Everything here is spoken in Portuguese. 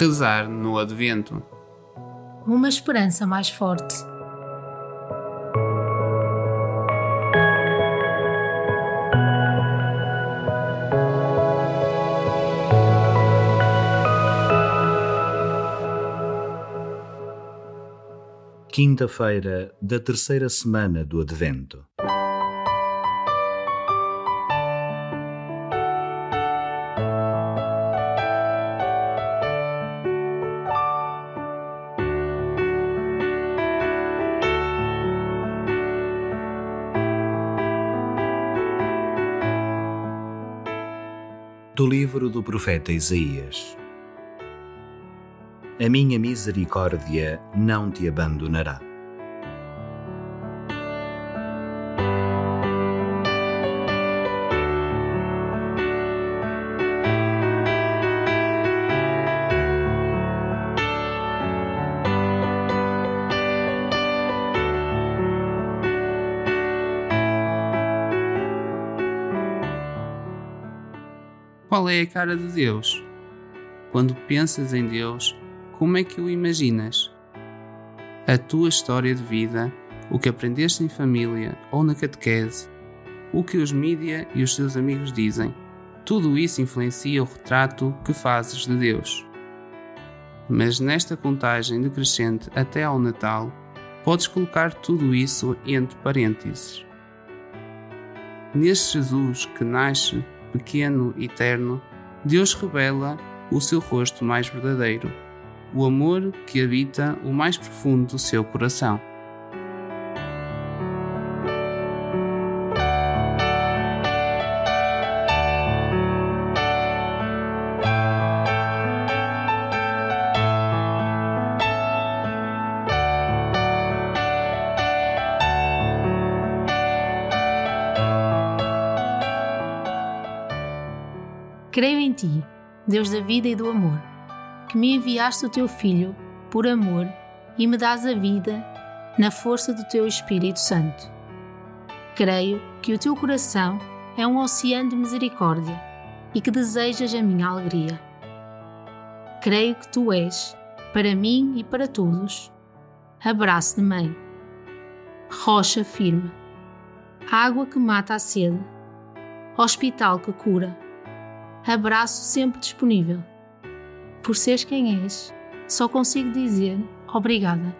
Rezar no Advento. Uma esperança mais forte. Quinta-feira da terceira semana do Advento. Do livro do profeta Isaías. A minha misericórdia não te abandonará. Qual é a cara de Deus? Quando pensas em Deus, como é que o imaginas? A tua história de vida, o que aprendeste em família ou na catequese, o que os mídia e os teus amigos dizem, tudo isso influencia o retrato que fazes de Deus. Mas nesta contagem decrescente até ao Natal, podes colocar tudo isso entre parênteses. Neste Jesus que nasce pequeno e terno, Deus revela o seu rosto mais verdadeiro, o amor que habita o mais profundo do seu coração. Creio em ti, Deus da vida e do amor, que me enviaste o teu Filho por amor e me dás a vida na força do teu Espírito Santo. Creio que o teu coração é um oceano de misericórdia e que desejas a minha alegria. Creio que tu és, para mim e para todos, abraço de mãe, rocha firme, água que mata a sede, hospital que cura abraço sempre disponível. Por seres quem és, só consigo dizer obrigada.